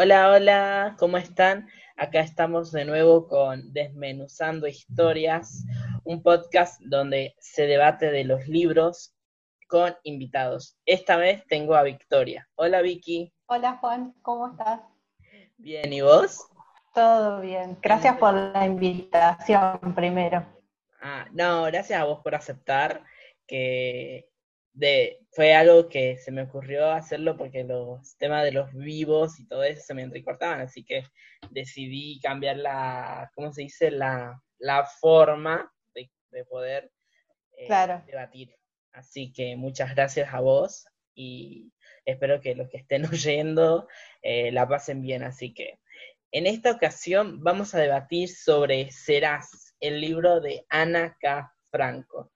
Hola, hola, ¿cómo están? Acá estamos de nuevo con Desmenuzando Historias, un podcast donde se debate de los libros con invitados. Esta vez tengo a Victoria. Hola, Vicky. Hola, Juan, ¿cómo estás? Bien, ¿y vos? Todo bien. Gracias por la invitación primero. Ah, no, gracias a vos por aceptar que de, fue algo que se me ocurrió hacerlo porque los temas de los vivos y todo eso se me entrecortaban, así que decidí cambiar la, ¿cómo se dice? La, la forma de, poder eh, debatir. Así que muchas gracias a vos y espero que los que estén oyendo eh, la pasen bien. Así que en esta ocasión vamos a debatir sobre Serás, el libro de Ana K. Franco.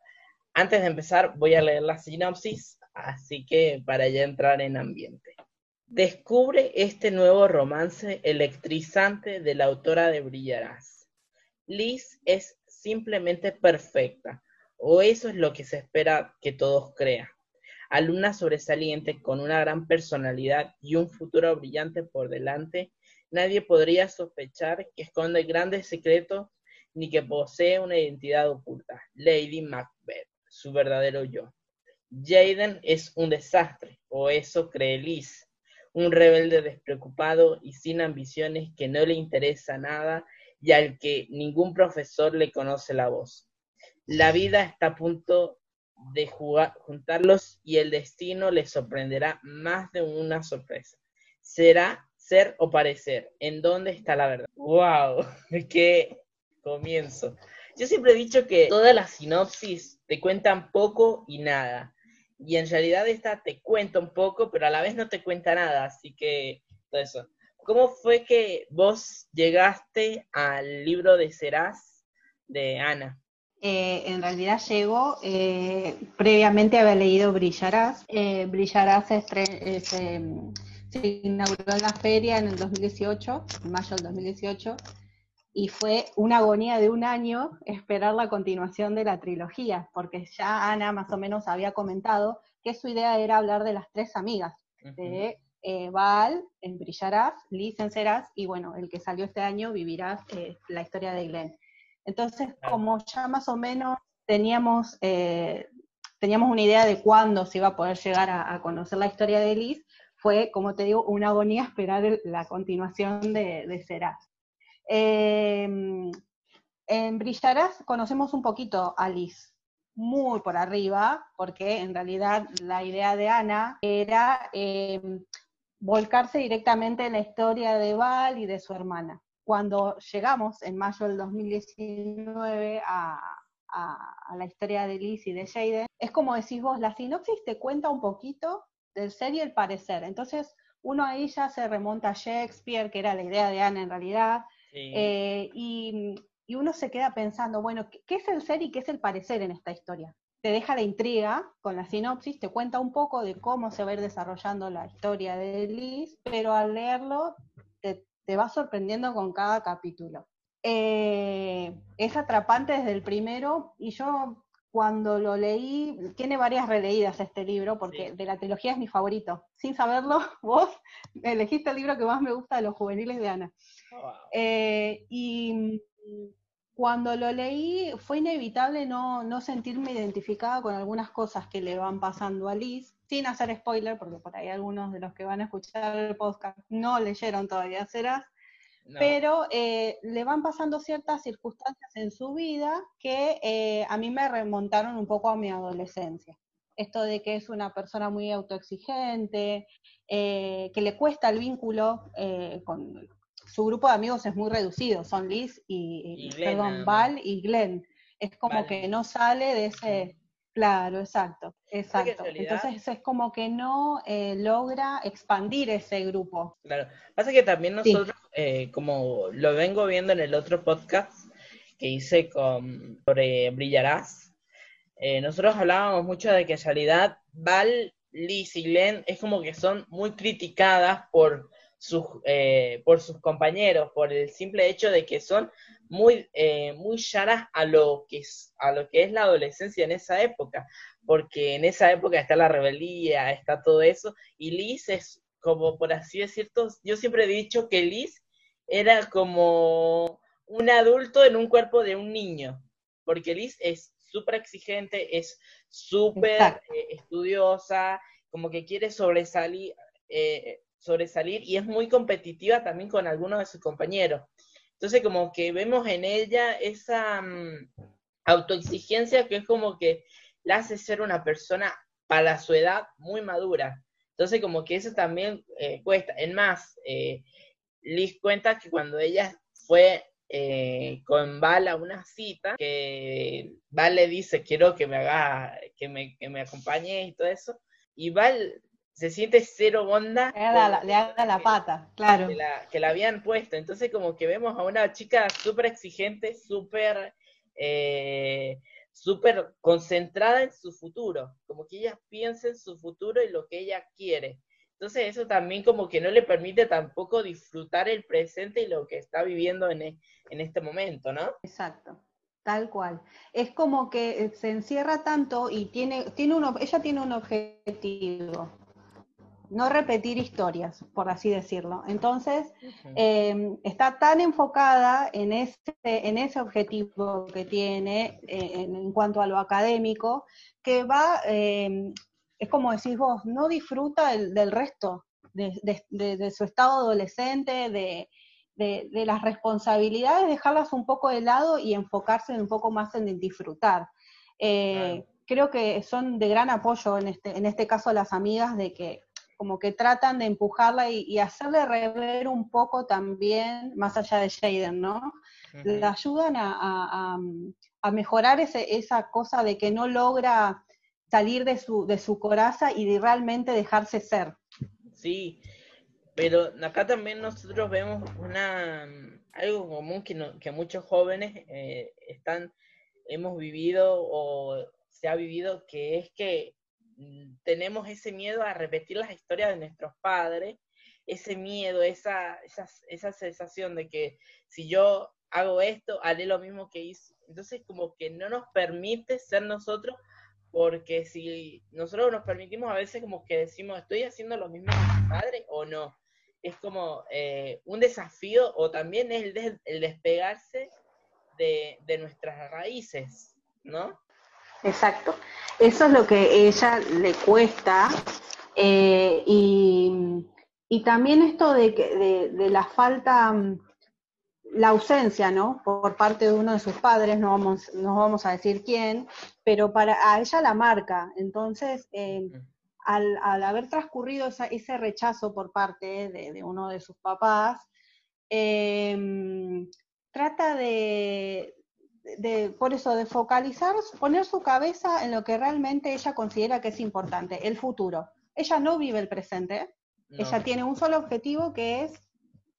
Antes de empezar, voy a leer la sinopsis, así que para ya entrar en ambiente. Descubre este nuevo romance electrizante de la autora de Brillarás. Liz es simplemente perfecta, o eso es lo que se espera que todos crean. Alumna sobresaliente con una gran personalidad y un futuro brillante por delante, nadie podría sospechar que esconde grandes secretos ni que posee una identidad oculta. Lady Macbeth su verdadero yo. Jaden es un desastre, o eso cree Liz, un rebelde despreocupado y sin ambiciones que no le interesa nada y al que ningún profesor le conoce la voz. La vida está a punto de juntarlos y el destino les sorprenderá más de una sorpresa. Será ser o parecer. ¿En dónde está la verdad? ¡Wow! ¡Qué comienzo! Yo siempre he dicho que todas las sinopsis te cuentan poco y nada. Y en realidad esta te cuenta un poco, pero a la vez no te cuenta nada. Así que todo eso. ¿Cómo fue que vos llegaste al libro de Serás de Ana? Eh, en realidad llegó, eh, previamente había leído Brillarás. Eh, Brillarás se, se, inauguró en la feria en el 2018, en mayo del 2018 y fue una agonía de un año esperar la continuación de la trilogía, porque ya Ana más o menos había comentado que su idea era hablar de las tres amigas, de eh, Val, en Brillarás, Liz en Serás, y bueno, el que salió este año, Vivirás, eh, la historia de Glenn. Entonces, como ya más o menos teníamos, eh, teníamos una idea de cuándo se iba a poder llegar a, conocer la historia de Liz, fue, como te digo, una agonía esperar la continuación de, de Serás. Em, en Brillarás conocemos un poquito a Liz, muy por arriba, porque en realidad la idea de Ana era em, volcarse directamente en la historia de Val y de su hermana. Cuando llegamos en mayo del 2019 a, a, la historia de Liz y de Jaden, es como decís vos, la sinopsis te cuenta un poquito del ser y el parecer. Entonces, uno ahí ya se remonta a Shakespeare, que era la idea de Ana en realidad, eh, y, uno se queda pensando, bueno, ¿qué, es el ser y qué es el parecer en esta historia? Te deja la intriga con la sinopsis, te cuenta un poco de cómo se va a ir desarrollando la historia de Liz, pero al leerlo te, va sorprendiendo con cada capítulo. Eh, es atrapante desde el primero y yo cuando lo leí, tiene varias releídas este libro, porque de la trilogía es mi favorito. Sin saberlo, vos elegiste el libro que más me gusta de los juveniles de Ana. Eh, y cuando lo leí fue inevitable no, sentirme identificada con algunas cosas que le van pasando a Liz, sin hacer spoiler, porque por ahí algunos de los que van a escuchar el podcast no leyeron todavía Serás, pero eh, le van pasando ciertas circunstancias en su vida que eh, a mí me remontaron un poco a mi adolescencia. Esto de que es una persona muy autoexigente, que le cuesta el vínculo con, su grupo de amigos es muy reducido, son Liz y, perdón, Val y Glenn. Es como que no sale de ese, claro, exacto, exacto. Entonces es como que no eh, logra expandir ese grupo. Claro, pasa que también nosotros, eh, como lo vengo viendo en el otro podcast que hice con sobre Brillarás, eh, nosotros hablábamos mucho de que en realidad Val, Liz y Glenn es como que son muy criticadas por sus, eh, por sus compañeros, por el simple hecho de que son muy, eh, muy llanas a lo, que es, a lo que es la adolescencia en esa época, porque en esa época está la rebeldía, está todo eso, y Liz es como por así decirlo, yo siempre he dicho que Liz era como un adulto en un cuerpo de un niño, porque Liz es súper exigente, es súper eh, estudiosa, como que quiere sobresalir, eh, sobresalir y es muy competitiva también con algunos de sus compañeros. Entonces como que vemos en ella esa mm, autoexigencia que es como que la hace ser una persona para su edad muy madura. Entonces como que eso también eh, cuesta. En más, eh, Liz cuenta que cuando ella fue eh, con Val a una cita, que Val le dice, quiero que me haga, que me, que me acompañe y todo eso, y Val se siente cero onda. Le haga la, pata, claro. Que la, que la, habían puesto. Entonces como que vemos a una chica súper exigente, súper eh, súper concentrada en su futuro, como que ella piensa en su futuro y lo que ella quiere. Entonces eso también como que no le permite tampoco disfrutar el presente y lo que está viviendo en, e, en este momento, ¿no? Exacto. Tal cual. Es como que se encierra tanto y tiene, tiene uno, ella tiene un objetivo no repetir historias, por así decirlo. Entonces, em, está tan enfocada en ese, en ese objetivo que tiene eh, en, cuanto a lo académico, que va, em, es como decís vos, no disfruta del, resto, de, su estado adolescente, de, las responsabilidades, dejarlas un poco de lado y enfocarse un poco más en disfrutar. Eh, creo que son de gran apoyo en este, en este caso las amigas de que como que tratan de empujarla y, hacerle rever un poco también, más allá de Jaden, ¿no? Le ayudan a, mejorar esa cosa de que no logra salir de su, de su coraza y de realmente dejarse ser. Sí, pero acá también nosotros vemos una algo común que, que muchos jóvenes eh, están hemos vivido o se ha vivido que es que tenemos ese miedo a repetir las historias de nuestros padres, ese miedo, esa, esa, esa sensación de que si yo hago esto, haré lo mismo que hizo. Entonces como que no nos permite ser nosotros, porque si nosotros nos permitimos a veces como que decimos, estoy haciendo lo mismo que mi padre o no. Es como eh, un desafío o también es el, el despegarse de, de nuestras raíces, ¿no? Exacto. Eso es lo que ella le cuesta. Eh, y, también esto de, de, de, la falta, la ausencia, ¿no? Por parte de uno de sus padres, no vamos, no vamos a decir quién, pero para a ella la marca. Entonces, eh, al, al, haber transcurrido ese rechazo por parte de, uno de sus papás, eh, trata de, de, por eso, de focalizar, poner su cabeza en lo que realmente ella considera que es importante, el futuro. Ella no vive el presente, ella tiene un solo objetivo que es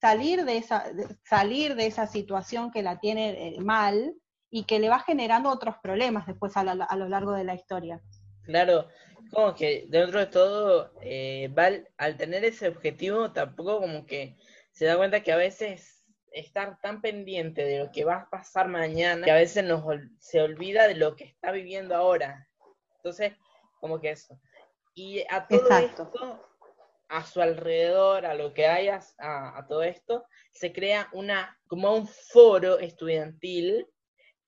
salir de esa, salir de esa situación que la tiene eh, mal y que le va generando otros problemas después a, lo largo de la historia. Claro, como que dentro de todo, eh, Val, al tener ese objetivo, tampoco como que se da cuenta que a veces estar tan pendiente de lo que va a pasar mañana que a veces nos se olvida de lo que está viviendo ahora. Entonces, como que eso. Y a todo esto, a su alrededor, a lo que haya, a, todo esto, se crea una, como un foro estudiantil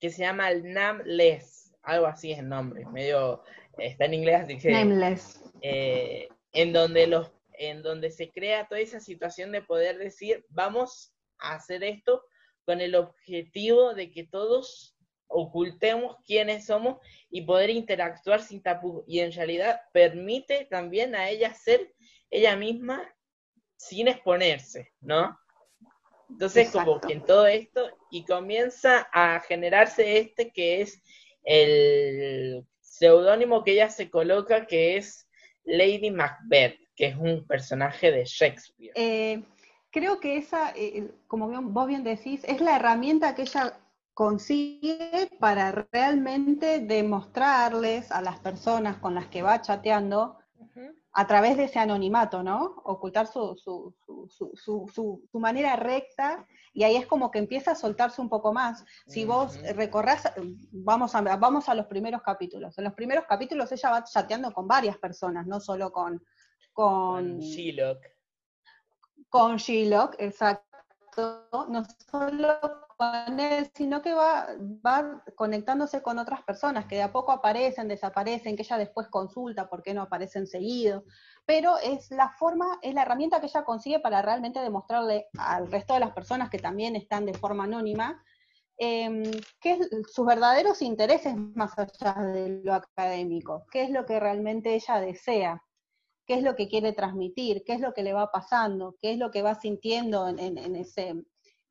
que se llama el NAMLES, algo así es el nombre, medio, está en inglés, así que... Nameless. Eh, en donde los en donde se crea toda esa situación de poder decir, vamos hacer esto con el objetivo de que todos ocultemos quiénes somos y poder interactuar sin tapujos. Y en realidad permite también a ella ser ella misma sin exponerse, ¿no? Entonces, como que en todo esto, y comienza a generarse este que es el seudónimo que ella se coloca, que es Lady Macbeth, que es un personaje de Shakespeare. Eh, creo que esa, eh, como vos bien decís, es la herramienta que ella consigue para realmente demostrarles a las personas con las que va chateando, a través de ese anonimato, ¿no? Ocultar su, su, su, su, manera recta y ahí es como que empieza a soltarse un poco más. Si vos recorrás, vamos a, vamos a los primeros capítulos. En los primeros capítulos ella va chateando con varias personas, no solo con... Con, con Con Shylock, exacto. No solo con él, sino que va, va conectándose con otras personas que de a poco aparecen, desaparecen, que ella después consulta por qué no aparecen seguido, pero es la forma, es la herramienta que ella consigue para realmente demostrarle al resto de las personas que también están de forma anónima, eh, qué es sus verdaderos intereses más allá de lo académico, qué es lo que realmente ella desea, qué es lo que quiere transmitir, qué es lo que le va pasando, qué es lo que va sintiendo en ese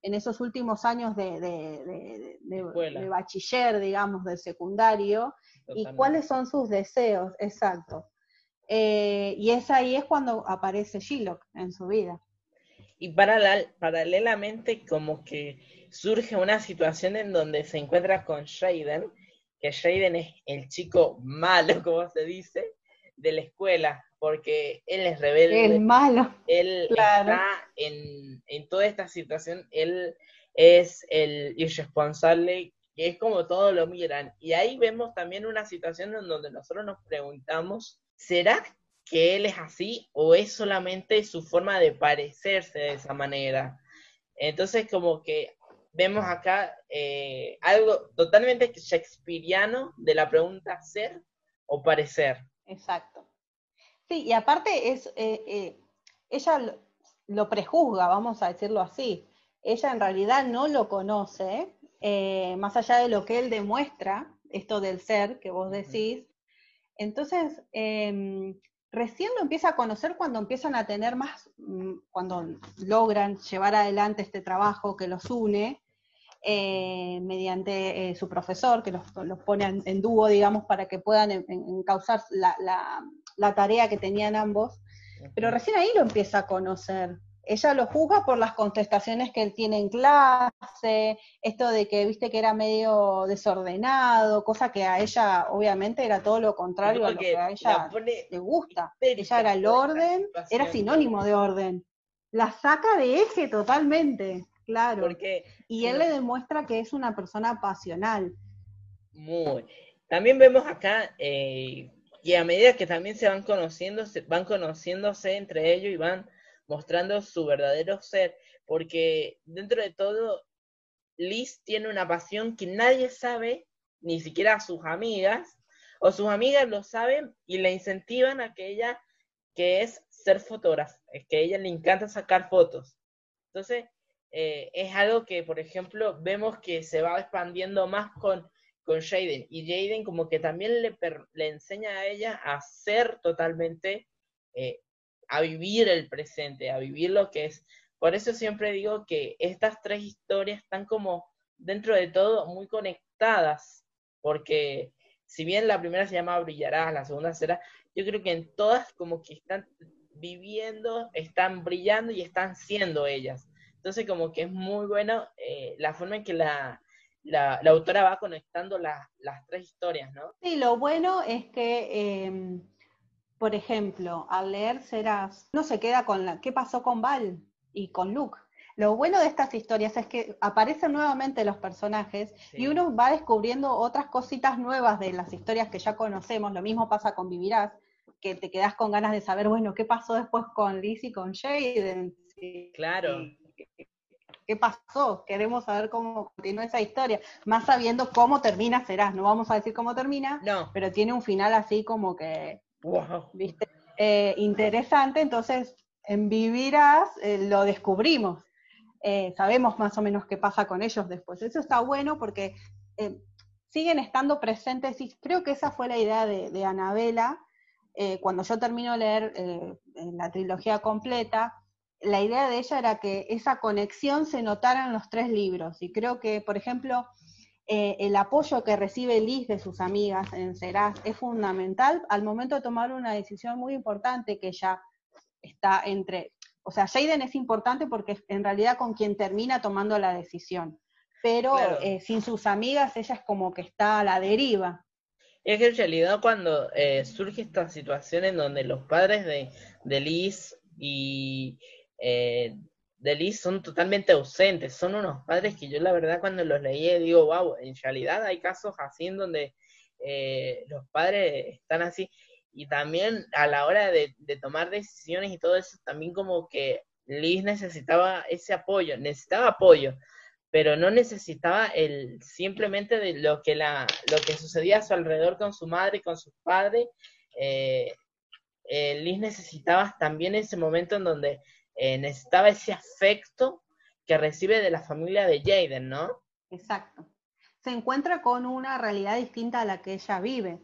en esos últimos años de, de, bachiller, digamos, de secundario, y cuáles son sus deseos, exacto. Eh, y es ahí es cuando aparece Shylock en su vida. Y paralelamente como que surge una situación en donde se encuentra con Shaden, que Shaden es el chico malo, como se dice, de la escuela, porque él es rebelde. Es malo. Él está en, toda esta situación, él es el irresponsable, que es como todos lo miran. Y ahí vemos también una situación en donde nosotros nos preguntamos, ¿será que él es así o es solamente su forma de parecerse de esa manera? Entonces como que vemos acá eh, algo totalmente shakespeariano de la pregunta ser o parecer. Exacto. Sí, y aparte es, eh, eh, ella lo, prejuzga, vamos a decirlo así. Ella en realidad no lo conoce, eh, más allá de lo que él demuestra, esto del ser que vos decís. Entonces, em, recién lo empieza a conocer cuando empiezan a tener más, mm, cuando logran llevar adelante este trabajo que los une, mediante su profesor, que los, pone en, dúo, digamos, para que puedan encauzar la, la tarea que tenían ambos, pero recién ahí lo empieza a conocer. Ella lo juzga por las contestaciones que él tiene en clase, esto de que viste que era medio desordenado, cosa que a ella obviamente era todo lo contrario a lo que a ella le gusta. Ella era el orden, era sinónimo de orden. La saca de eje totalmente, claro. y él le demuestra que es una persona pasional. Muy. También vemos acá eh, y a medida que también se van conociendo, se van conociéndose entre ellos y van mostrando su verdadero ser, porque dentro de todo, Liz tiene una pasión que nadie sabe, ni siquiera sus amigas, o sus amigas lo saben y le incentivan a que ella, que es ser fotógrafa, es que a ella le encanta sacar fotos. Entonces, eh, es algo que, por ejemplo, vemos que se va expandiendo más con con Jaden. Y Jaden como que también le, le enseña a ella a ser totalmente, eh, a vivir el presente, a vivir lo que es. Por eso siempre digo que estas tres historias están como dentro de todo muy conectadas, porque si bien la primera se llama Brillarás, la segunda será, yo creo que en todas como que están viviendo, están brillando y están siendo ellas. Entonces como que es muy bueno eh, la forma en que la, la, autora va conectando las tres historias, ¿no? Sí, lo bueno es que, em, por ejemplo, al leer Serás, no se queda con la, qué pasó con Val y con Luke. Lo bueno de estas historias es que aparecen nuevamente los personajes y uno va descubriendo otras cositas nuevas de las historias que ya conocemos. Lo mismo pasa con Vivirás, que te quedas con ganas de saber, bueno, qué pasó después con Liz y con Jaden. Claro. ¿Qué pasó? Queremos saber cómo continúa esa historia, más sabiendo cómo termina Serás. No vamos a decir cómo termina, no. pero tiene un final así como que, ¿viste? Eh, interesante. Entonces, en Vivirás eh, lo descubrimos. Eh, sabemos más o menos qué pasa con ellos después. Eso está bueno porque siguen estando presentes y creo que esa fue la idea de, de Anabela. cuando yo termino de leer la trilogía completa, la idea de ella era que esa conexión se notara en los tres libros. Y creo que, por ejemplo, eh, el apoyo que recibe Liz de sus amigas en Serás es fundamental al momento de tomar una decisión muy importante que ella está entre. O sea, Jaden es importante porque es en realidad con quien termina tomando la decisión. Pero eh, sin sus amigas ella es como que está a la deriva. Es que en realidad cuando eh, surge esta situación en donde los padres de, de Liz y eh, de Liz son totalmente ausentes, son unos padres que yo la verdad cuando los leí digo, wow, en realidad hay casos así en donde eh, los padres están así y también a la hora de, tomar decisiones y todo eso, también como que Liz necesitaba ese apoyo, necesitaba apoyo, pero no necesitaba el simplemente de lo que la lo que sucedía a su alrededor con su madre y con su padre. Eh, eh, Liz necesitaba también ese momento en donde eh, necesitaba ese afecto que recibe de la familia de Jaden, ¿no? Exacto. Se encuentra con una realidad distinta a la que ella vive.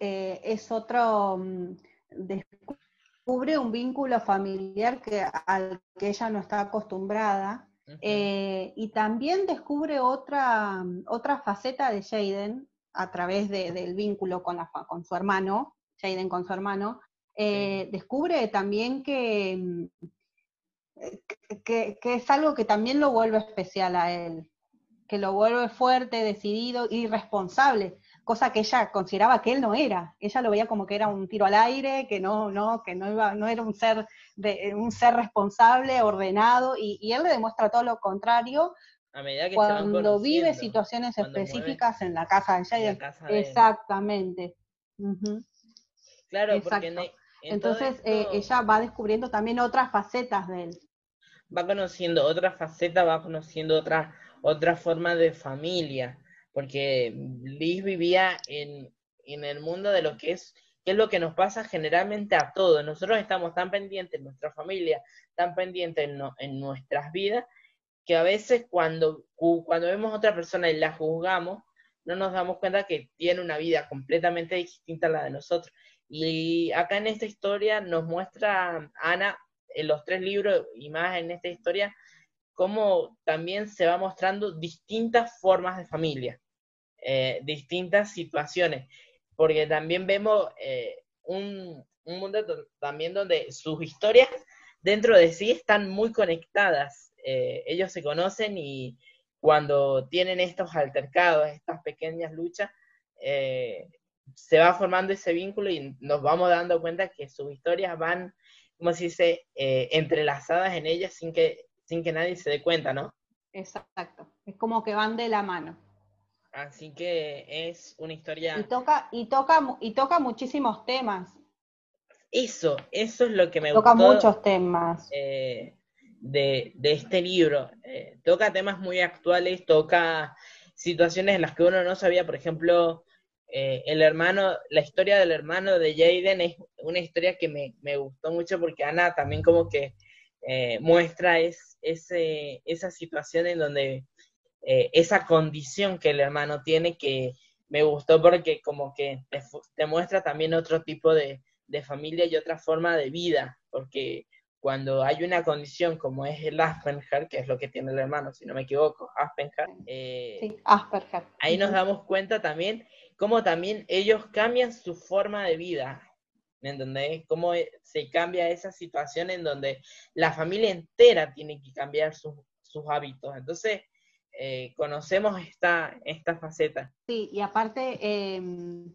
es otro, mm, descubre un vínculo familiar que, al que ella no está acostumbrada eh, y también descubre otra, otra faceta de Jaden a través del vínculo con, la, con su hermano, Jaden con su hermano, eh, descubre también que, que, que, es algo que también lo vuelve especial a él, que lo vuelve fuerte, decidido y responsable cosa que ella consideraba que él no era. Ella lo veía como que era un tiro al aire, que no, no, que no iba, no era un ser de, un ser responsable, ordenado, y, él le demuestra todo lo contrario. A medida que cuando vive situaciones específicas en la casa de ella. Exactamente. Claro, porque entonces eh, ella va descubriendo también otras facetas de él. Va conociendo otras facetas, va conociendo otra, otra forma de familia porque Liz vivía en, el mundo de lo que es, que es lo que nos pasa generalmente a todos. Nosotros estamos tan pendientes en nuestra familia, tan pendientes en, nuestras vidas, que a veces cuando, cuando vemos a otra persona y la juzgamos, no nos damos cuenta que tiene una vida completamente distinta a la de nosotros. Y acá en esta historia nos muestra Ana, en los tres libros y más en esta historia, cómo también se va mostrando distintas formas de familia. Eh, distintas situaciones, porque también vemos eh, un, mundo también donde sus historias dentro de sí están muy conectadas. Eh, ellos se conocen y cuando tienen estos altercados, estas pequeñas luchas, se va formando ese vínculo y nos vamos dando cuenta que sus historias van, como se dice, entrelazadas en ellas sin que, sin que nadie se dé cuenta, ¿no? Exacto, es como que van de la mano. Así que es una historia. Y toca, y toca, y toca muchísimos temas. Eso, eso es lo que me toca Toca muchos temas. Eh, de, este libro. Eh, toca temas muy actuales, toca situaciones en las que uno no sabía, por ejemplo, eh, el hermano, la historia del hermano de Jaden es una historia que me, me gustó mucho porque Ana también como que muestra es, ese, esa situación en donde eh, esa condición que el hermano tiene que me gustó porque como que te, muestra también otro tipo de, familia y otra forma de vida, porque cuando hay una condición como es el Asperger, que es lo que tiene el hermano, si no me equivoco, Asperger, eh, sí, Asperger. ahí nos damos cuenta también cómo también ellos cambian su forma de vida, ¿me entendés? Cómo se cambia esa situación en donde la familia entera tiene que cambiar sus, sus hábitos. Entonces, eh, conocemos esta, esta faceta. Sí, y aparte, em,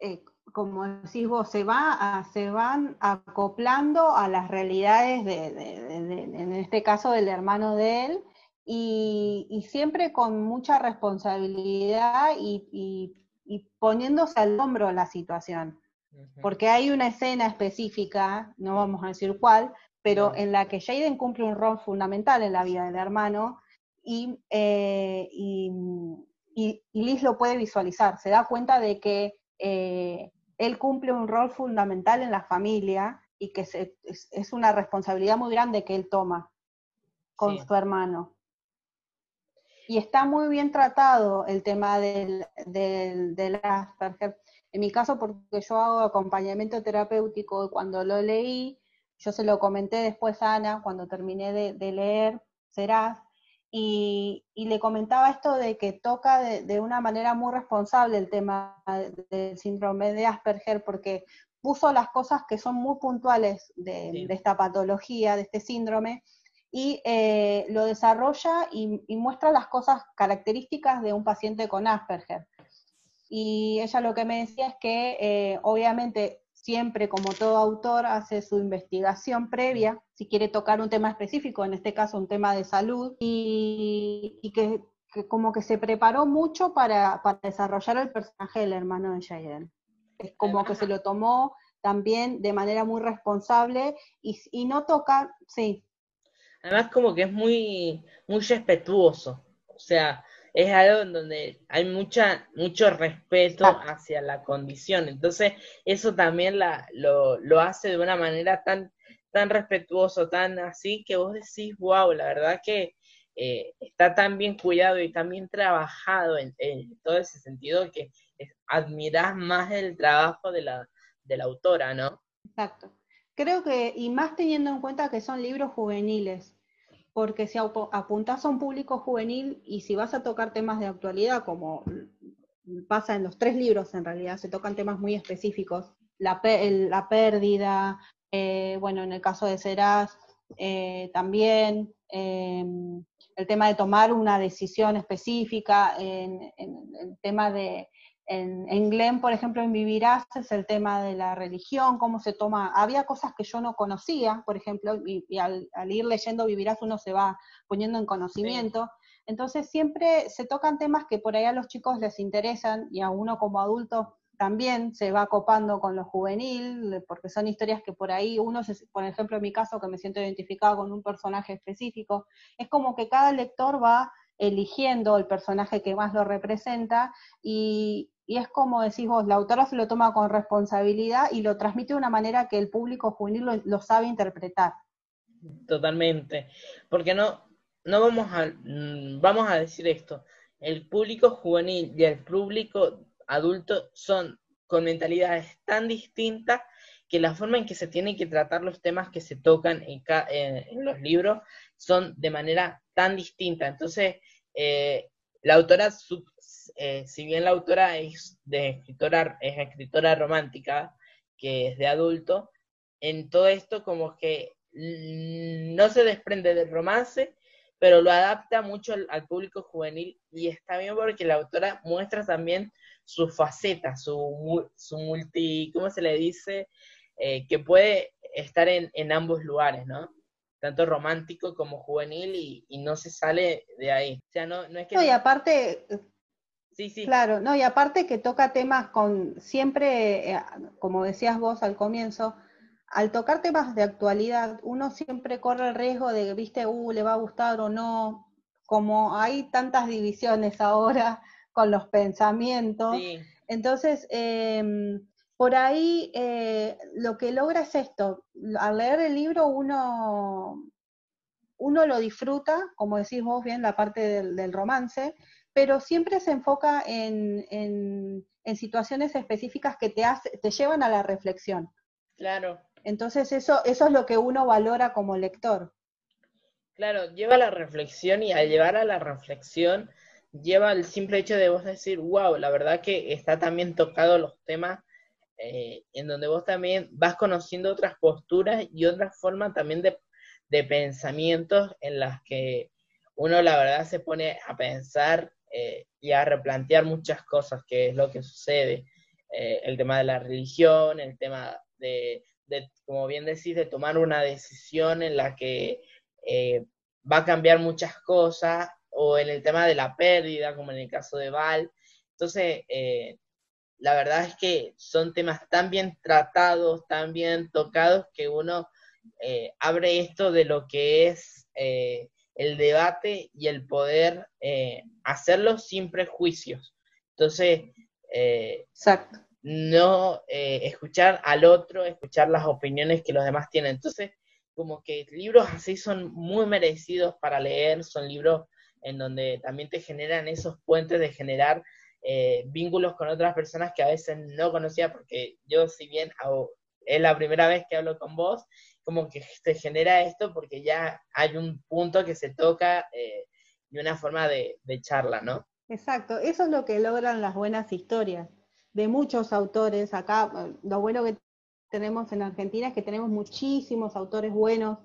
eh, como decís vos, se, va se van acoplando a las realidades, de, en este caso del hermano de él, y, siempre con mucha responsabilidad y, poniéndose al hombro la situación. Porque hay una escena específica, no vamos a decir cuál, pero en la que Jaden cumple un rol fundamental en la vida del hermano, eh, y, y, Liz lo puede visualizar, se da cuenta de que eh, él cumple un rol fundamental en la familia y que es, una responsabilidad muy grande que él toma con su hermano. Y está muy bien tratado el tema del, del, Asperger. En mi caso, porque yo hago acompañamiento terapéutico, cuando lo leí, yo se lo comenté después a Ana, cuando terminé de, de leer Serás, y, le comentaba esto de que toca de, una manera muy responsable el tema del síndrome de Asperger, porque puso las cosas que son muy puntuales de, esta patología, de este síndrome, y eh, lo desarrolla y, muestra las cosas características de un paciente con Asperger. Y ella lo que me decía es que eh, obviamente siempre, como todo autor, hace su investigación previa, si quiere tocar un tema específico, en este caso un tema de salud, y, que, como que se preparó mucho para, desarrollar el personaje del hermano de Jaden. Es como que se lo tomó también de manera muy responsable y, y no toca, sí. Además como que es muy, muy respetuoso, o sea, es algo en donde hay mucha, mucho respeto hacia la condición, entonces eso también la, lo, lo hace de una manera tan, tan respetuoso, tan así, que vos decís, wow, la verdad que eh, está tan bien cuidado y tan bien trabajado en, todo ese sentido que admirás más el trabajo de la, de la autora, ¿no? Exacto. Creo que, y más teniendo en cuenta que son libros juveniles, porque si apuntás a un público juvenil y si vas a tocar temas de actualidad, como pasa en los tres libros en realidad, se tocan temas muy específicos, la, la pérdida, eh, bueno, en el caso de Serás, eh, también em, el tema de tomar una decisión específica, en, el tema de, en, en, Glenn, por ejemplo, en Vivirás es el tema de la religión, cómo se toma, había cosas que yo no conocía, por ejemplo, y, al, ir leyendo Vivirás uno se va poniendo en conocimiento. Entonces siempre se tocan temas que por ahí a los chicos les interesan y a uno como adulto también se va copando con lo juvenil, porque son historias que por ahí uno, por ejemplo en mi caso, que me siento identificado con un personaje específico, es como que cada lector va eligiendo el personaje que más lo representa y, es como decís vos, la autora se lo toma con responsabilidad y lo transmite de una manera que el público juvenil lo, sabe interpretar. Totalmente, porque no, no vamos a, mm, vamos a decir esto, el público juvenil y el público adultos son con mentalidades tan distintas que la forma en que se tienen que tratar los temas que se tocan en, en, los libros son de manera tan distinta. Entonces, eh, la autora, eh, si bien la autora es de escritora, es escritora romántica, que es de adulto, en todo esto como que no se desprende del romance, pero lo adapta mucho al, público juvenil y está bien porque la autora muestra también su faceta, su, su multi, ¿cómo se le dice? Eh, que puede estar en, en, ambos lugares, ¿no? Tanto romántico como juvenil y, no se sale de ahí. O sea, no, no es que... No, y aparte... Sí, sí. Claro, no, y aparte que toca temas con, siempre, eh, como decías vos al comienzo, al tocar temas de actualidad, uno siempre corre el riesgo de, viste, uh, le va a gustar o no, como hay tantas divisiones ahora, con los pensamientos. Entonces, em, por ahí eh, lo que logra es esto, al leer el libro uno, uno lo disfruta, como decís vos bien, la parte del, romance, pero siempre se enfoca en, en, situaciones específicas que te, te llevan a la reflexión. Claro. Entonces eso, eso es lo que uno valora como lector. Claro, lleva a la reflexión y al llevar a la reflexión lleva el simple hecho de vos decir, wow, la verdad que está también tocado los temas eh, en donde vos también vas conociendo otras posturas y otras formas también de, pensamientos en las que uno la verdad se pone a pensar eh, y a replantear muchas cosas, que es lo que sucede. Eh, el tema de la religión, el tema de, de, como bien decís, de tomar una decisión en la que va a cambiar muchas cosas o en el tema de la pérdida, como en el caso de Val. Entonces, eh, la verdad es que son temas tan bien tratados, tan bien tocados, que uno eh, abre esto de lo que es eh, el debate y el poder hacerlo sin prejuicios. Entonces, Exacto. no escuchar al otro, escuchar las opiniones que los demás tienen. Entonces, como que libros así son muy merecidos para leer, son libros en donde también te generan esos puentes de generar eh, vínculos con otras personas que a veces no conocía, porque yo si bien es la primera vez que hablo con vos, como que te genera esto porque ya hay un punto que se toca eh, y una forma de, charla, ¿no? Exacto, eso es lo que logran las buenas historias de muchos autores. Acá, lo bueno que tenemos en Argentina es que tenemos muchísimos autores buenos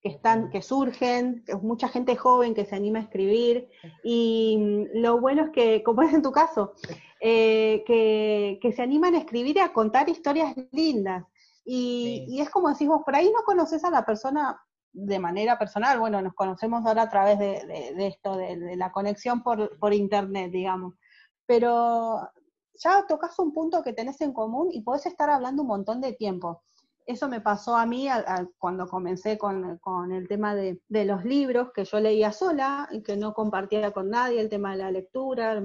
que están, que surgen, que mucha gente joven que se anima a escribir, y mm, lo bueno es que, como es en tu caso, eh, que, se animan a escribir y a contar historias lindas. Y, es como decís vos, por ahí no conoces a la persona de manera personal, bueno, nos conocemos ahora a través de, esto, de, la conexión por, por internet, digamos, pero ya tocas un punto que tenés en común y podés estar hablando un montón de tiempo. Eso me pasó a mí cuando comencé con, el tema de, los libros, que yo leía sola y que no compartía con nadie el tema de la lectura,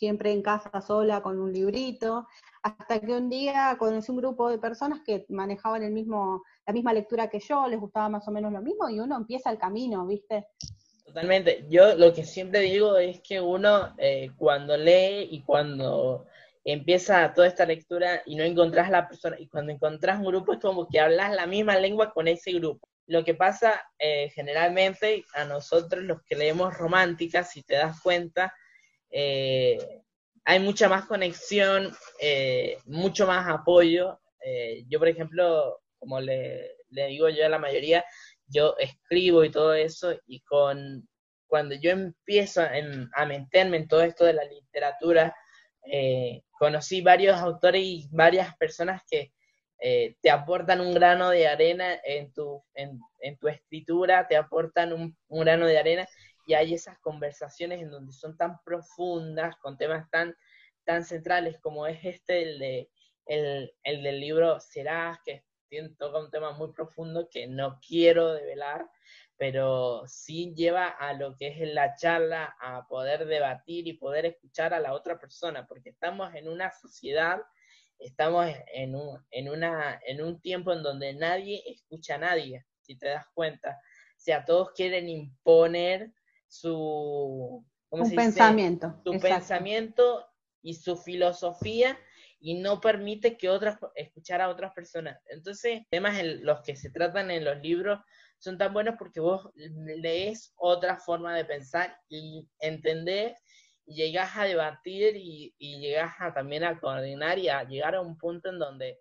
siempre en casa sola con un librito, hasta que un día conocí un grupo de personas que manejaban el mismo, la misma lectura que yo, les gustaba más o menos lo mismo y uno empieza el camino, ¿viste? Totalmente. Yo lo que siempre digo es que uno eh, cuando lee y cuando empieza toda esta lectura y no encontrás la persona, y cuando encontrás un grupo es como que hablas la misma lengua con ese grupo. Lo que pasa eh, generalmente a nosotros los que leemos románticas, si te das cuenta, eh, hay mucha más conexión, eh, mucho más apoyo. yo, por ejemplo, como le, digo yo a la mayoría, yo escribo y todo eso, y con cuando yo empiezo a meterme en todo esto de la literatura, eh, conocí varios autores y varias personas que eh, te aportan un grano de arena en, tu escritura, te aportan un, grano de arena y hay esas conversaciones en donde son tan profundas, con temas tan, tan centrales como es este, el, de, el, el del libro Serás, que toca un tema muy profundo que no quiero develar, pero sí lleva a lo que es la charla, a poder debatir y poder escuchar a la otra persona, porque estamos en una sociedad, estamos en un, en una, en un tiempo en donde nadie escucha a nadie, si te das cuenta. O sea, todos quieren imponer su, pensamiento. Su pensamiento y su filosofía y no permite que otras escuchar a otras personas. Entonces, temas en los que se tratan en los libros son tan buenos porque vos lees otra forma de pensar y entendés y llegas a debatir y, y llegas a también a coordinar y a llegar a un punto en donde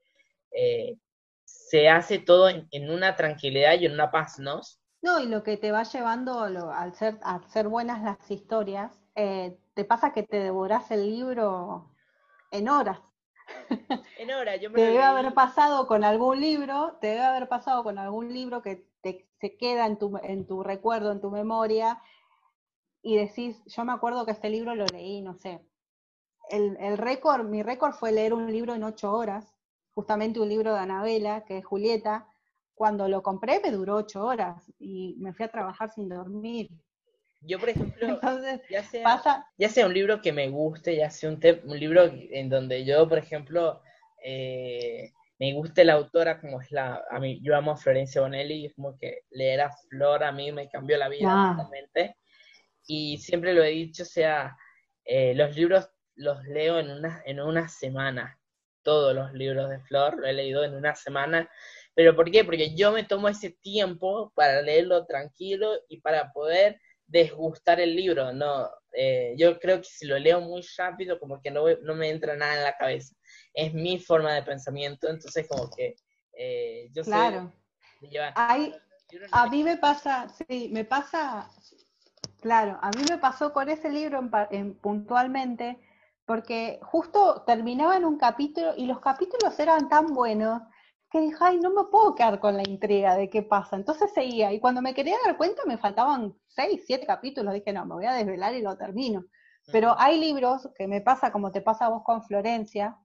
eh, se hace todo en, una tranquilidad y en una paz, ¿no? No, y lo que te va llevando al, ser, a ser buenas las historias, eh, te pasa que te devorás el libro en horas. En horas, yo me Te debe haber pasado con algún libro, te debe haber pasado con algún libro que se queda en tu, en tu recuerdo, en tu memoria, y decís, yo me acuerdo que este libro lo leí, no sé. El, el récord, mi récord fue leer un libro en ocho horas, justamente un libro de Anabela, que es Julieta. Cuando lo compré me duró ocho horas y me fui a trabajar sin dormir. Yo, por ejemplo, ya, sea, ya sea un libro que me guste, ya sea un, un libro en donde yo, por ejemplo, eh, me gusta la autora como es la, a mí, yo amo a Florencia Bonelli y es como que leer a Flor a mí me cambió la vida totalmente. Y siempre lo he dicho, o sea, eh, los libros los leo en una, en una semana. Todos los libros de Flor lo he leído en una semana. ¿Pero por qué? Porque yo me tomo ese tiempo para leerlo tranquilo y para poder desgustar el libro. No, eh, yo creo que si lo leo muy rápido, como que no, no me entra nada en la cabeza es mi forma de pensamiento, entonces como que eh, yo claro. Hay, a mí me pasa, sí, me pasa, claro, a mí me pasó con ese libro en, puntualmente, porque justo terminaba en un capítulo y los capítulos eran tan buenos que dije, ay, no me puedo quedar con la intriga de qué pasa. Entonces seguía, y cuando me quería dar cuenta me faltaban seis, siete capítulos, dije, no, me voy a desvelar y lo termino. Pero hay libros que me pasa como te pasa a vos con Florencia,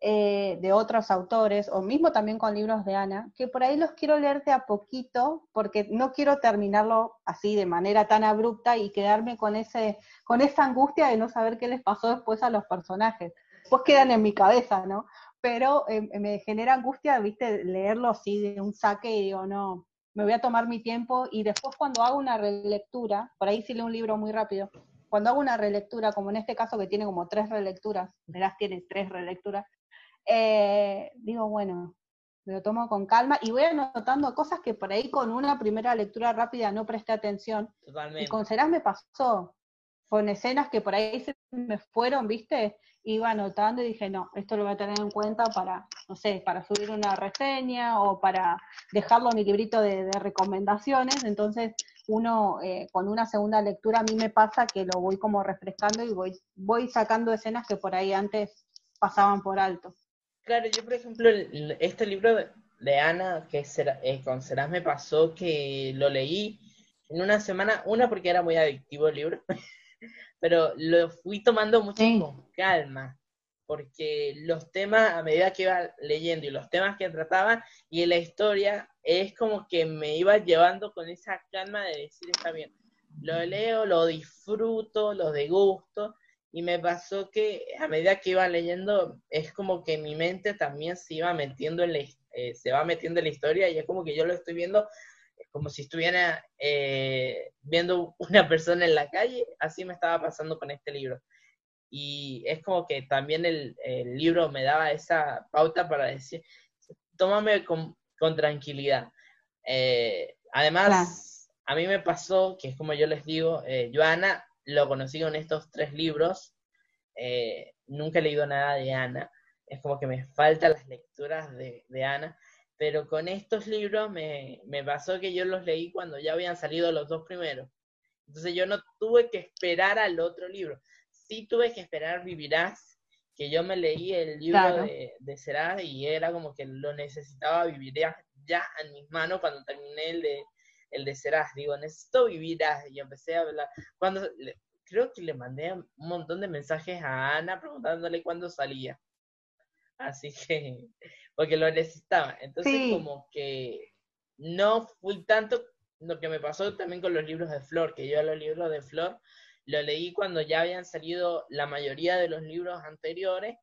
eh, de otros autores, o mismo también con libros de Ana, que por ahí los quiero leer de a poquito, porque no quiero terminarlo así de manera tan abrupta y quedarme con, ese, con esa angustia de no saber qué les pasó después a los personajes. Pues quedan en mi cabeza, ¿no? Pero eh, me genera angustia, viste, leerlo así de un saque y digo, no, me voy a tomar mi tiempo y después cuando hago una relectura, por ahí sí leo un libro muy rápido, cuando hago una relectura, como en este caso que tiene como tres relecturas, verás, tiene tres relecturas, eh, digo, bueno, me lo tomo con calma y voy anotando cosas que por ahí con una primera lectura rápida no presté atención. Y con Serás me pasó, con escenas que por ahí se me fueron, ¿viste? Iba anotando y dije, no, esto lo voy a tener en cuenta para, no sé, para subir una reseña o para dejarlo en mi librito de, recomendaciones. Entonces, uno eh, con una segunda lectura a mí me pasa que lo voy como refrescando y voy, voy sacando escenas que por ahí antes pasaban por alto. Claro, yo por ejemplo, este libro de Ana, que eh, con Serás me pasó que lo leí en una semana, una porque era muy adictivo el libro, pero lo fui tomando mucho con calma. porque los temas, a medida que iba leyendo y los temas que trataban y la historia, es como que me iba llevando con esa calma de decir, está bien, lo leo, lo disfruto, lo degusto, y me pasó que a medida que iba leyendo, es como que mi mente también se iba metiendo en la, eh, se va metiendo en la historia, y es como que yo lo estoy viendo como si estuviera eh, viendo una persona en la calle, así me estaba pasando con este libro. Y es como que también el, libro me daba esa pauta para decir, tómame con, tranquilidad. Eh, además, a mí me pasó, que es como yo les digo, eh, yo a Ana lo conocí con estos tres libros, eh, nunca he leído nada de Ana, es como que me faltan las lecturas de, de Ana, pero con estos libros me, me pasó que yo los leí cuando ya habían salido los dos primeros. Entonces yo no tuve que esperar al otro libro sí tuve que esperar Vivirás, que yo me leí el libro de, de Será y era como que lo necesitaba vivir ya, en mis manos cuando terminé el de, el de Serás. Digo, necesito Vivirás. Y empecé a hablar. Cuando, creo que le mandé un montón de mensajes a Ana preguntándole cuándo salía. Así que, porque lo necesitaba. Entonces, como que no fui tanto lo que me pasó también con los libros de Flor, que yo a los libros de Flor lo leí cuando ya habían salido la mayoría de los libros anteriores.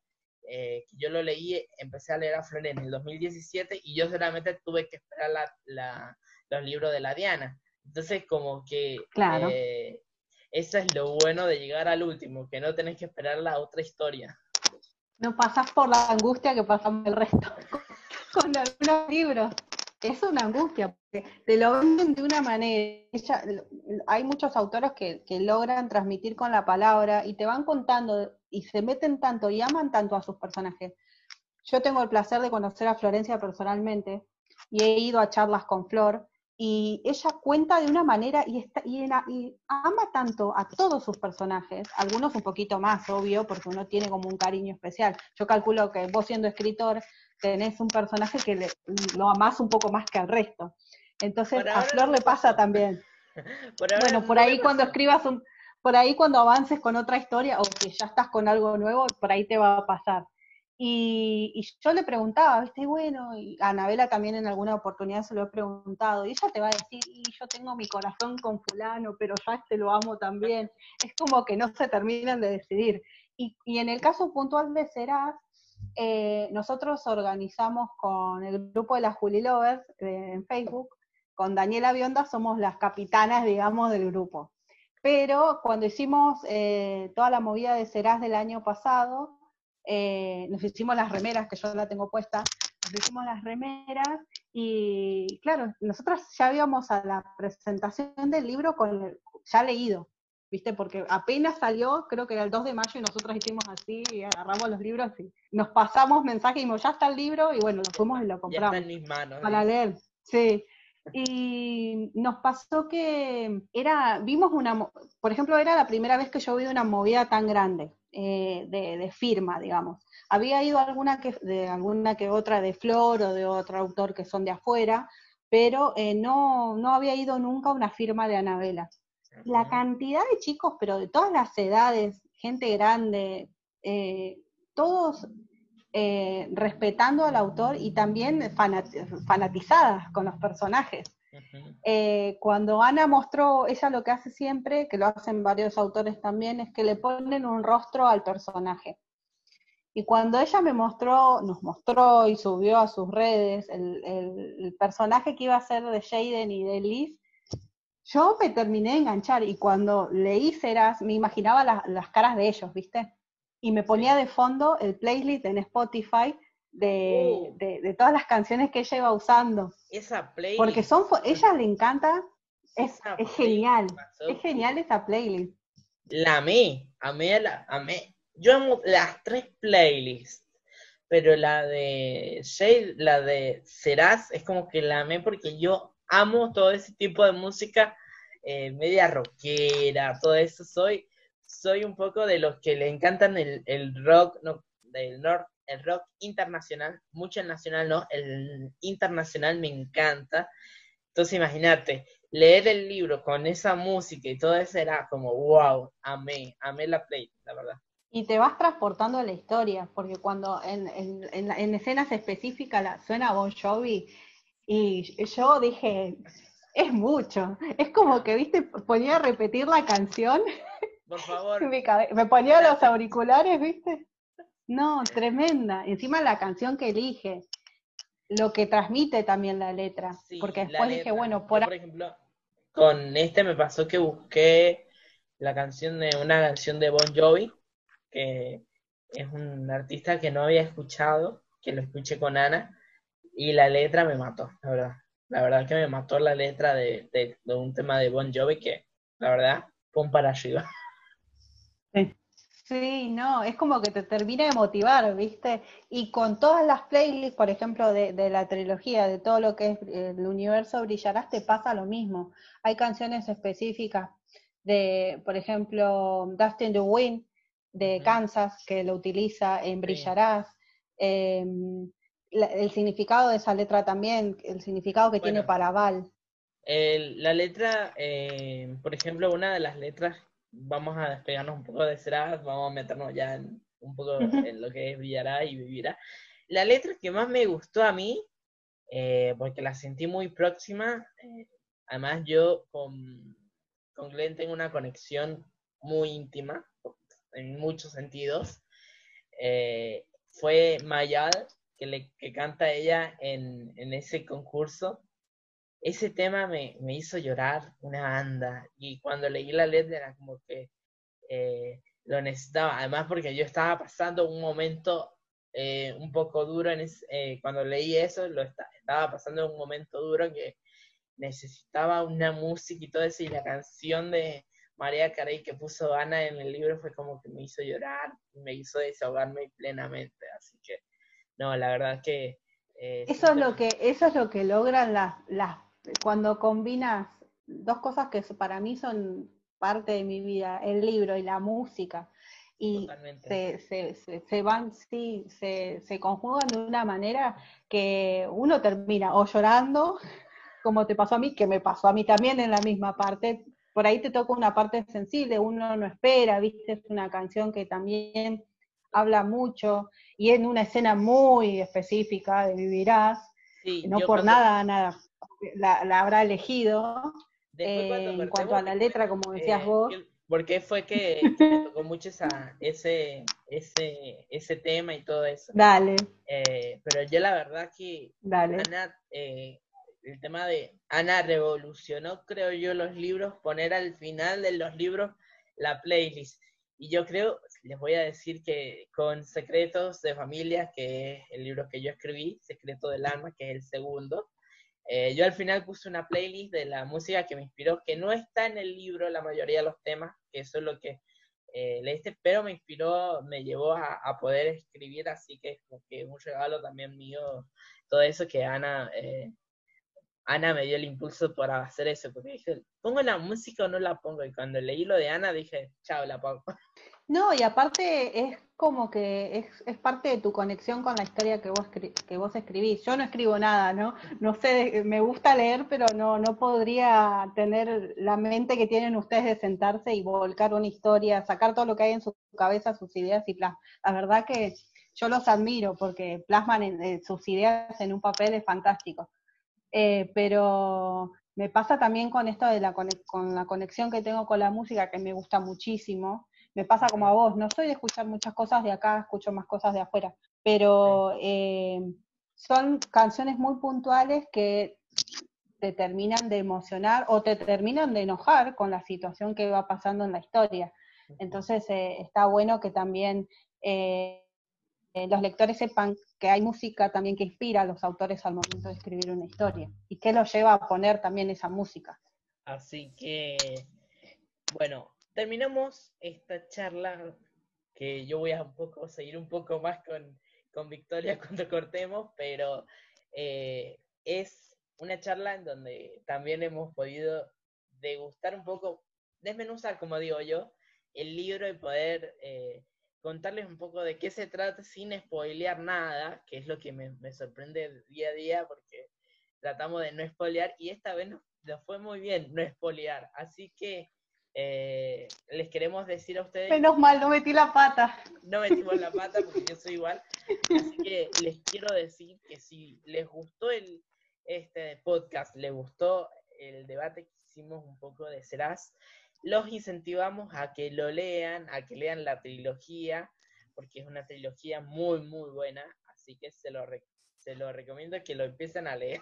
Eh, yo lo leí, empecé a leer a Flor en el 2017 y yo solamente tuve que esperar la, los libros de la Diana. Entonces, como que claro. Eh, eso es lo bueno de llegar al último, que no tenés que esperar la otra historia. No pasas por la angustia que pasamos el resto con algunos libros es una angustia, porque te lo venden de una manera. hay muchos autores que, logran transmitir con la palabra y te van contando y se meten tanto y aman tanto a sus personajes. Yo tengo el placer de conocer a Florencia personalmente y he ido a charlas con Flor y ella cuenta de una manera y, está, y, y, ama tanto a todos sus personajes, algunos un poquito más, obvio, porque uno tiene como un cariño especial. Yo calculo que vos siendo escritor tenés un personaje que le, lo amás un poco más que al resto. Entonces a Flor le pasa también. bueno, por ahí cuando escribas un, por ahí cuando avances con otra historia o que ya estás con algo nuevo, por ahí te va a pasar. Y, yo le preguntaba, ¿viste? bueno, y a Anabela también en alguna oportunidad se lo he preguntado, y ella te va a decir, y yo tengo mi corazón con fulano, pero ya este lo amo también. Es como que no se terminan de decidir. Y, y en el caso puntual de Serás, eh, nosotros organizamos con el grupo de las Juli Lovers eh, en Facebook, con Daniela Bionda somos las capitanas, digamos, del grupo. Pero cuando hicimos eh, toda la movida de Serás del año pasado, nos hicimos las remeras, que yo la tengo puesta, nos hicimos las remeras y claro, nosotros ya íbamos a la presentación del libro con ya leído, ¿viste? Porque apenas salió, creo que era el 2 de mayo, y nosotros hicimos así, y agarramos los libros y nos pasamos mensajes y dijimos, ya está el libro, y bueno, lo fuimos y lo compramos. Ya está en mis manos. Para leer, sí. Y nos pasó que era, vimos una, por ejemplo, era la primera vez que yo vi una movida tan grande eh, de, firma, digamos. Había ido alguna que, de alguna que otra de Flor o de otro autor que son de afuera, pero eh, no, no había ido nunca a una firma de Anabela la cantidad de chicos, pero de todas las edades, gente grande, eh, todos eh, respetando al autor y también fanatizadas con los personajes. Eh, cuando Ana mostró, ella lo que hace siempre, que lo hacen varios autores también, es que le ponen un rostro al personaje. Y cuando ella me mostró, nos mostró y subió a sus redes el, el personaje que iba a ser de Jaden y de Liz, yo me terminé de enganchar y cuando leí Ceras me imaginaba las caras de ellos, ¿viste? Y me ponía de fondo el playlist en Spotify de, uh. de, todas las canciones que ella iba usando. Esa playlist. Porque son, ella le encanta, es, es genial, es genial esa playlist. La amé, amé, la, amé. Yo amo las tres playlists, pero la de Shade, la de Serás, es como que la amé porque yo amo todo ese tipo de música eh, media rockera, todo eso. Soy, soy un poco de los que le encantan el, rock, no, del norte, el rock internacional, mucho el nacional no, el internacional me encanta. Entonces imagínate, leer el libro con esa música y todo eso era como, wow, amé, amé la play, la verdad. y te vas transportando a la historia, porque cuando en, en, escenas específicas la, suena Bon Jovi, y yo dije, es mucho, es como que, viste, ponía a repetir la canción, por favor, me, ponía los auriculares, viste, no, tremenda, encima la canción que elige, lo que transmite también la letra, porque después dije, bueno, por... por ejemplo, con este me pasó que busqué la canción de una canción de Bon Jovi, que es un artista que no había escuchado, que lo escuché con Ana, y la letra me mató, la verdad. La verdad que me mató la letra de, de, un tema de Bon Jovi que, la verdad, pum para arriba. Sí. No, es como que te termina de motivar, ¿viste? Y con todas las playlists, por ejemplo, de, de, la trilogía, de todo lo que es el universo Brillarás, te pasa lo mismo. Hay canciones específicas de, por ejemplo, Dustin the Wind, de Kansas, que lo utiliza en Brillarás. Em, el significado de esa letra también, el significado que tiene para Val. la letra, eh, por ejemplo, una de las letras, vamos a despegarnos un poco de Serás, vamos a meternos ya en, un poco en lo que es Brillará y Vivirá. La letra que más me gustó a mí, eh, porque la sentí muy próxima, eh, además yo con, con Glenn tengo una conexión muy íntima, en muchos sentidos. Eh, fue Mayal que, le, que canta ella en, en ese concurso. Ese tema me, me, hizo llorar una banda y cuando leí la letra era como que eh, lo necesitaba, además porque yo estaba pasando un momento eh, un poco duro en cuando leí eso, lo estaba pasando un momento duro que necesitaba una música y todo eso y la canción de, María Carey que puso Ana en el libro fue como que me hizo llorar, me hizo desahogarme plenamente, así que no, la verdad que... Eh, eso, es lo que eso es lo que logran las, las, cuando combinas dos cosas que para mí son parte de mi vida, el libro y la música, y se, se, se, van, sí, se, se conjugan de una manera que uno termina o llorando, como te pasó a mí, que me pasó a mí también en la misma parte, por ahí te toca una parte sensible, uno no espera, viste, es una canción que también habla mucho y en una escena muy específica de Vivirás, no por nada, nada, la, habrá elegido. Eh, en cuanto a la letra, como decías eh, vos. Porque fue que, me tocó mucho esa, ese, ese, ese tema y todo eso. Dale. Eh, pero yo la verdad que Dale el tema de Ana revolucionó, creo yo, los libros, poner al final de los libros la playlist. Y yo creo, les voy a decir que con Secretos de Familia, que es el libro que yo escribí, Secreto del Alma, que es el segundo, eh, yo al final puse una playlist de la música que me inspiró, que no está en el libro la mayoría de los temas, que eso es lo que eh, leíste, pero me inspiró, me llevó a, poder escribir, así que es que un regalo también mío, todo eso que Ana eh, Ana me dio el impulso para hacer eso, porque dije, ¿pongo la música o no la pongo? Y cuando leí lo de Ana dije, chao, la pongo. No, y aparte es como que es, es parte de tu conexión con la historia que vos, que vos escribís. Yo no escribo nada, ¿no? No sé, me gusta leer, pero no, no podría tener la mente que tienen ustedes de sentarse y volcar una historia, sacar todo lo que hay en su cabeza, sus ideas y plasmar. La verdad que yo los admiro porque plasman eh, sus ideas en un papel es fantástico. Eh, pero me pasa también con esto de la, con la conexión que tengo con la música, que me gusta muchísimo. Me pasa como a vos, no soy de escuchar muchas cosas de acá, escucho más cosas de afuera, pero eh, son canciones muy puntuales que te terminan de emocionar o te terminan de enojar con la situación que va pasando en la historia. Entonces eh, está bueno que también los lectores sepan que hay música también que inspira a los autores al momento de escribir una historia y que los lleva a poner también esa música. Así que, bueno, terminamos esta charla que yo voy a un poco seguir un poco más con, con Victoria cuando cortemos, pero eh, es una charla en donde también hemos podido degustar un poco, desmenuzar, como digo yo, el libro y poder eh, contarles un poco de qué se trata sin spoilear nada, que es lo que me, sorprende día a día porque tratamos de no spoilear y esta vez nos, fue muy bien no spoilear. Así que eh, les queremos decir a ustedes... Menos mal, no metí la pata. No metimos la pata porque yo soy igual. Así que les quiero decir que si les gustó el, este podcast, les gustó el debate que hicimos un poco de Serás, los incentivamos a que lo lean, a que lean la trilogía, porque es una trilogía muy, muy buena, así que se lo, se lo recomiendo que lo empiecen a leer.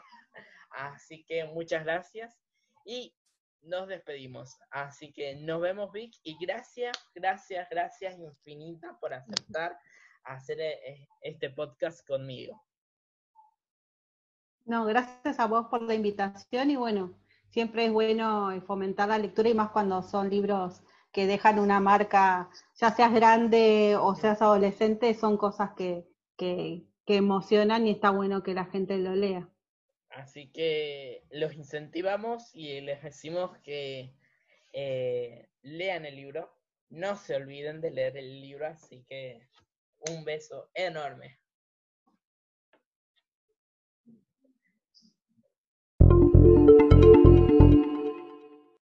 Así que muchas gracias y nos despedimos. Así que nos vemos, Vic, y gracias, gracias, gracias infinita por aceptar hacer eh, este podcast conmigo. No, gracias a vos por la invitación y bueno, siempre es bueno fomentar la lectura y más cuando son libros que dejan una marca, ya seas grande o seas adolescente, son cosas que, que, emocionan y está bueno que la gente lo lea. Así que los incentivamos y les decimos que eh, lean el libro, no se olviden de leer el libro, así que un beso enorme.